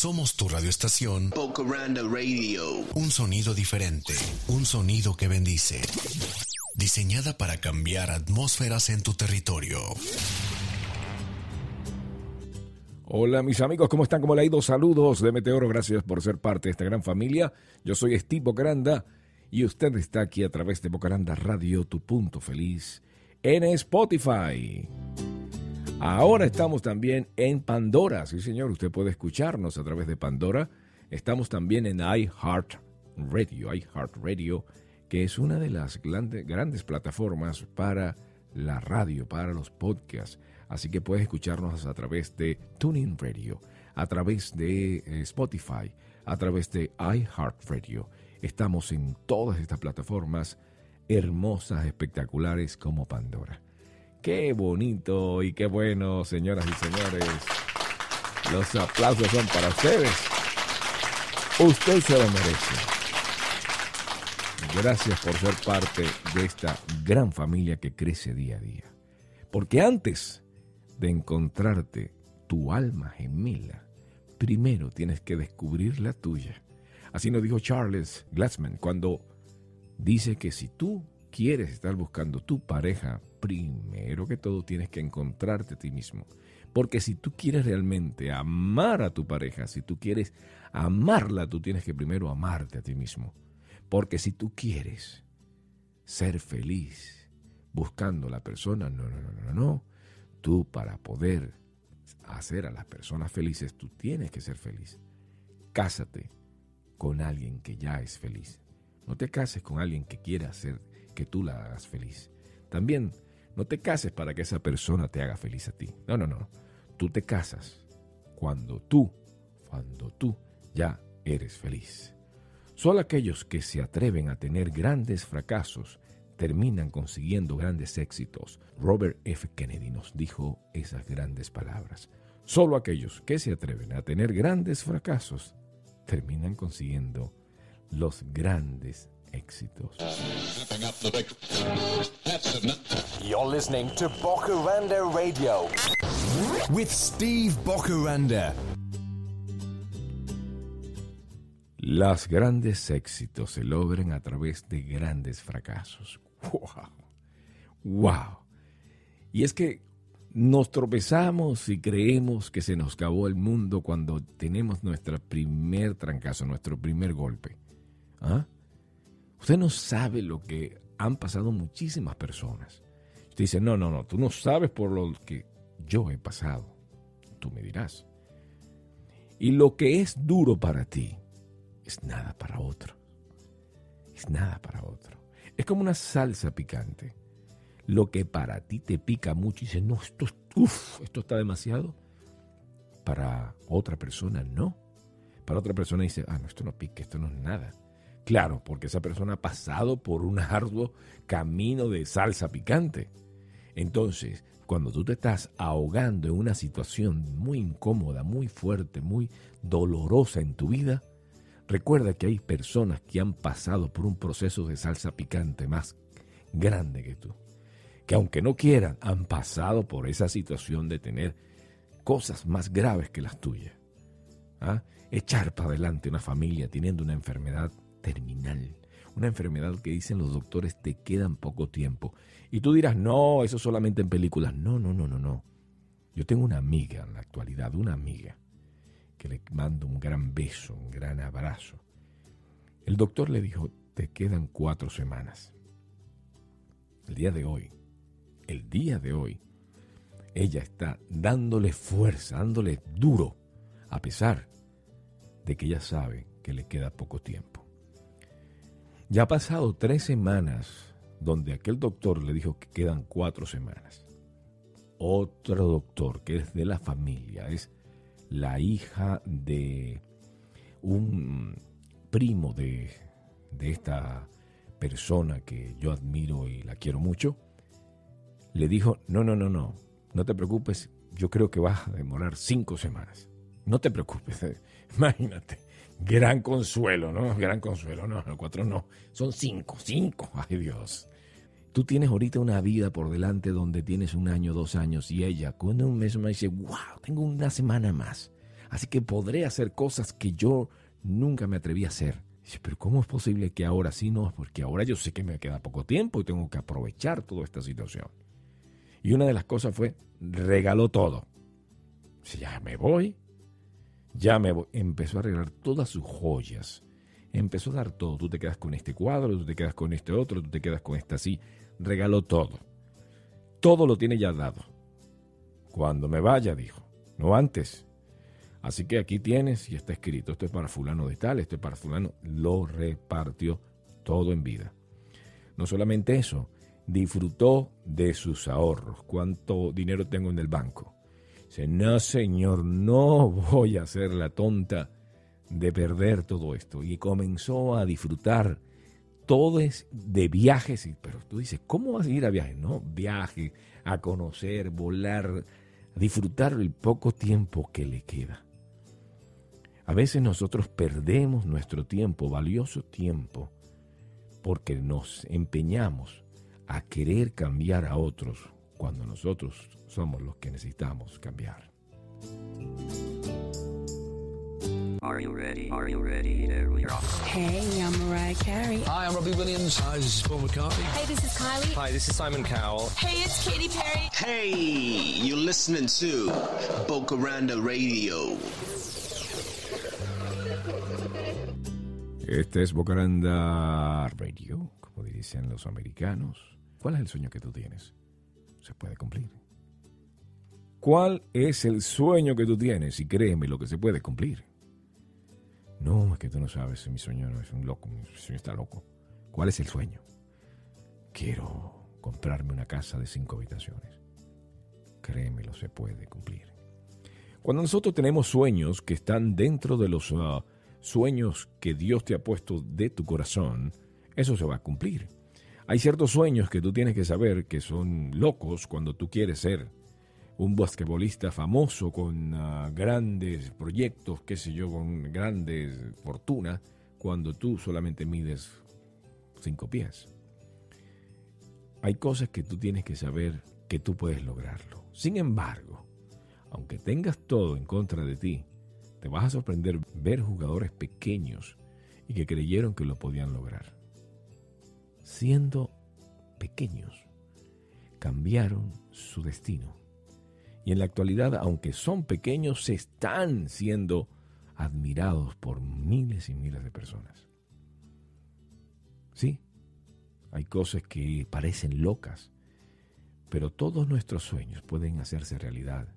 Somos tu radioestación. Bocaranda Radio. Un sonido diferente. Un sonido que bendice. Diseñada para cambiar atmósferas en tu territorio. Hola mis amigos, ¿cómo están? ¿Cómo le ha ido? Saludos de Meteoro, gracias por ser parte de esta gran familia. Yo soy Steve Bocaranda y usted está aquí a través de Bocaranda Radio, tu punto feliz, en Spotify. Ahora estamos también en Pandora, sí señor, usted puede escucharnos a través de Pandora. Estamos también en iHeartRadio, iHeartRadio, que es una de las grandes plataformas para la radio, para los podcasts. Así que puedes escucharnos a través de Tuning Radio, a través de eh, Spotify, a través de iHeartRadio. Estamos en todas estas plataformas hermosas, espectaculares como Pandora. Qué bonito y qué bueno, señoras y señores. Los aplausos son para ustedes. Usted se lo merece. Gracias por ser parte de esta gran familia que crece día a día. Porque antes de encontrarte tu alma gemela, primero tienes que descubrir la tuya. Así nos dijo Charles Glassman cuando dice que si tú quieres estar buscando tu pareja, primero que todo tienes que encontrarte a ti mismo. Porque si tú quieres realmente amar a tu pareja, si tú quieres amarla, tú tienes que primero amarte a ti mismo. Porque si tú quieres ser feliz buscando a la persona, no, no, no, no, no. Tú para poder hacer a las personas felices, tú tienes que ser feliz. Cásate con alguien que ya es feliz. No te cases con alguien que quiera hacer que tú la hagas feliz. También no te cases para que esa persona te haga feliz a ti. No, no, no. Tú te casas cuando tú, cuando tú ya eres feliz. Solo aquellos que se atreven a tener grandes fracasos terminan consiguiendo grandes éxitos. Robert F. Kennedy nos dijo esas grandes palabras. Solo aquellos que se atreven a tener grandes fracasos terminan consiguiendo los grandes éxitos. You're listening to Bokuranda Radio with Steve Bokuranda. Los grandes éxitos se logran a través de grandes fracasos. ¡Wow! ¡Wow! Y es que nos tropezamos y creemos que se nos acabó el mundo cuando tenemos nuestro primer trancazo, nuestro primer golpe. ¿Ah? Usted no sabe lo que han pasado muchísimas personas. Usted dice, no, no, no, tú no sabes por lo que yo he pasado. Tú me dirás. Y lo que es duro para ti es nada para otro. Es nada para otro. Es como una salsa picante. Lo que para ti te pica mucho y dices, no, esto, uf, esto está demasiado. Para otra persona no. Para otra persona dice, ah, no, esto no pica, esto no es nada. Claro, porque esa persona ha pasado por un arduo camino de salsa picante. Entonces, cuando tú te estás ahogando en una situación muy incómoda, muy fuerte, muy dolorosa en tu vida, recuerda que hay personas que han pasado por un proceso de salsa picante más grande que tú. Que aunque no quieran, han pasado por esa situación de tener cosas más graves que las tuyas. ¿Ah? Echar para adelante una familia teniendo una enfermedad terminal. Una enfermedad que dicen los doctores te quedan poco tiempo. Y tú dirás, no, eso solamente en películas. No, no, no, no, no. Yo tengo una amiga en la actualidad, una amiga, que le mando un gran beso, un gran abrazo. El doctor le dijo, te quedan cuatro semanas. El día de hoy, el día de hoy, ella está dándole fuerza, dándole duro, a pesar de que ella sabe que le queda poco tiempo. Ya ha pasado tres semanas donde aquel doctor le dijo que quedan cuatro semanas. Otro doctor que es de la familia, es la hija de un primo de, de esta persona que yo admiro y la quiero mucho, le dijo, no, no, no, no, no te preocupes, yo creo que vas a demorar cinco semanas. No te preocupes, imagínate. Gran consuelo, ¿no? Gran consuelo, no, no, cuatro no. Son cinco, cinco. Ay Dios. Tú tienes ahorita una vida por delante donde tienes un año, dos años y ella con un mes me dice, wow, tengo una semana más. Así que podré hacer cosas que yo nunca me atreví a hacer. Dice, pero ¿cómo es posible que ahora sí no? Porque ahora yo sé que me queda poco tiempo y tengo que aprovechar toda esta situación. Y una de las cosas fue, regaló todo. Dice, ya me voy, ya me voy. Empezó a regalar todas sus joyas. Empezó a dar todo. Tú te quedas con este cuadro, tú te quedas con este otro, tú te quedas con este así. Regaló todo. Todo lo tiene ya dado. Cuando me vaya, dijo. No antes. Así que aquí tienes y está escrito. Esto es para fulano de tal, esto es para fulano. Lo repartió todo en vida. No solamente eso, disfrutó de sus ahorros. ¿Cuánto dinero tengo en el banco? Dice, no señor, no voy a ser la tonta de perder todo esto. Y comenzó a disfrutar todo es de viajes. Pero tú dices, ¿cómo vas a ir a viajes? No, viaje, a conocer, volar, a disfrutar el poco tiempo que le queda. A veces nosotros perdemos nuestro tiempo, valioso tiempo, porque nos empeñamos a querer cambiar a otros cuando nosotros somos los que necesitamos cambiar. Are you ready? Are you ready? Here we are. Hey, I'm Mariah Carey. Hi, I'm Robbie Williams. Hi, this is Paul McCartney. Hey, this is Kylie. Hi, this is Simon Cowell. Hey, it's Katy Perry. Hey, you're listening to Bocaranda Radio. Este es Bocaranda Radio, como dicen los americanos. ¿Cuál es el sueño que tú tienes? Se puede cumplir. ¿Cuál es el sueño que tú tienes? Y créeme lo que se puede cumplir. No, es que tú no sabes, mi sueño no es un loco, mi sueño está loco. ¿Cuál es el sueño? Quiero comprarme una casa de cinco habitaciones. Créemelo, se puede cumplir. Cuando nosotros tenemos sueños que están dentro de los uh, sueños que Dios te ha puesto de tu corazón, eso se va a cumplir. Hay ciertos sueños que tú tienes que saber que son locos cuando tú quieres ser un basquetbolista famoso con uh, grandes proyectos, qué sé yo, con grandes fortunas, cuando tú solamente mides cinco pies. Hay cosas que tú tienes que saber que tú puedes lograrlo. Sin embargo, aunque tengas todo en contra de ti, te vas a sorprender ver jugadores pequeños y que creyeron que lo podían lograr. Siendo pequeños, cambiaron su destino. Y en la actualidad, aunque son pequeños, se están siendo admirados por miles y miles de personas. Sí, hay cosas que parecen locas, pero todos nuestros sueños pueden hacerse realidad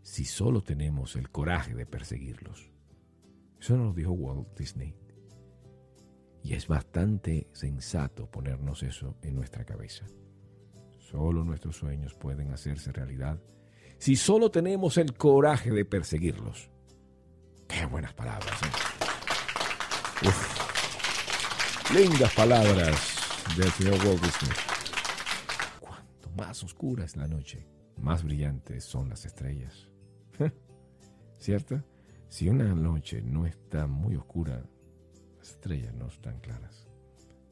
si solo tenemos el coraje de perseguirlos. Eso nos lo dijo Walt Disney. Y es bastante sensato ponernos eso en nuestra cabeza. Solo nuestros sueños pueden hacerse realidad si solo tenemos el coraje de perseguirlos. Qué buenas palabras. ¿eh? Uf. Lindas palabras del señor Disney. Cuanto más oscura es la noche, más brillantes son las estrellas. ¿Cierto? Si una noche no está muy oscura, estrellas no están claras.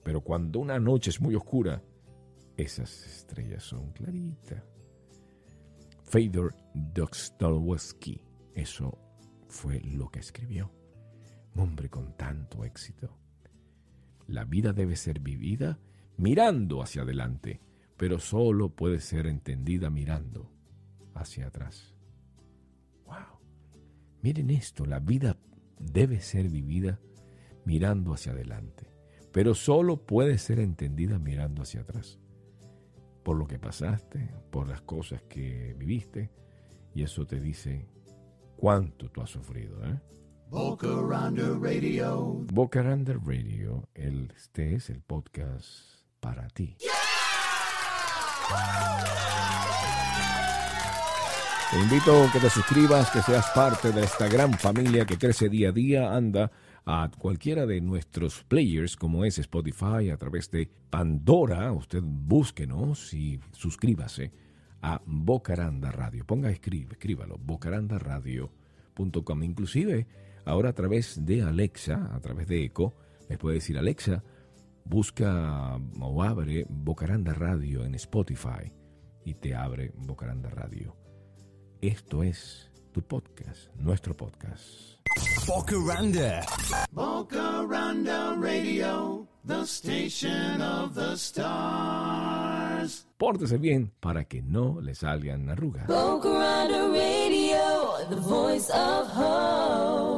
Pero cuando una noche es muy oscura, esas estrellas son claritas. Fedor Dostoevsky, eso fue lo que escribió. Un hombre con tanto éxito. La vida debe ser vivida mirando hacia adelante, pero solo puede ser entendida mirando hacia atrás. Wow. Miren esto, la vida debe ser vivida mirando hacia adelante, pero solo puede ser entendida mirando hacia atrás. Por lo que pasaste, por las cosas que viviste, y eso te dice cuánto tú has sufrido. ¿eh? Bocaranda Radio. Bocaranda Radio, el, este es el podcast para ti. Te invito a que te suscribas, que seas parte de esta gran familia que crece día a día. Anda a cualquiera de nuestros players, como es Spotify, a través de Pandora. Usted búsquenos y suscríbase a Bocaranda Radio. Ponga, escribe, escríbalo, bocarandaradio.com. Inclusive, ahora a través de Alexa, a través de Echo, les puede decir Alexa, busca o abre Bocaranda Radio en Spotify y te abre Bocaranda Radio. Esto es tu podcast, nuestro podcast. Bocaranda. Bocaranda Radio, the station of the stars. Pórtese bien para que no le salgan arrugas. Boca Radio, the voice of hope.